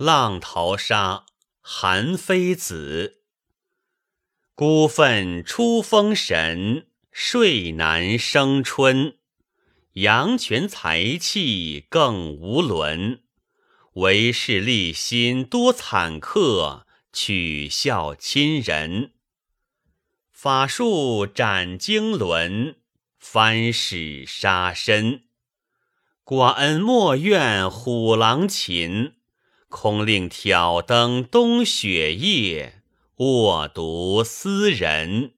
浪淘沙，韩非子。孤愤出风神，睡难生春。阳泉财气更无伦，为是立心多惨刻，取笑亲人。法术斩经纶，翻使杀身。寡恩莫怨虎狼禽，空令挑灯冬雪夜，卧读思人。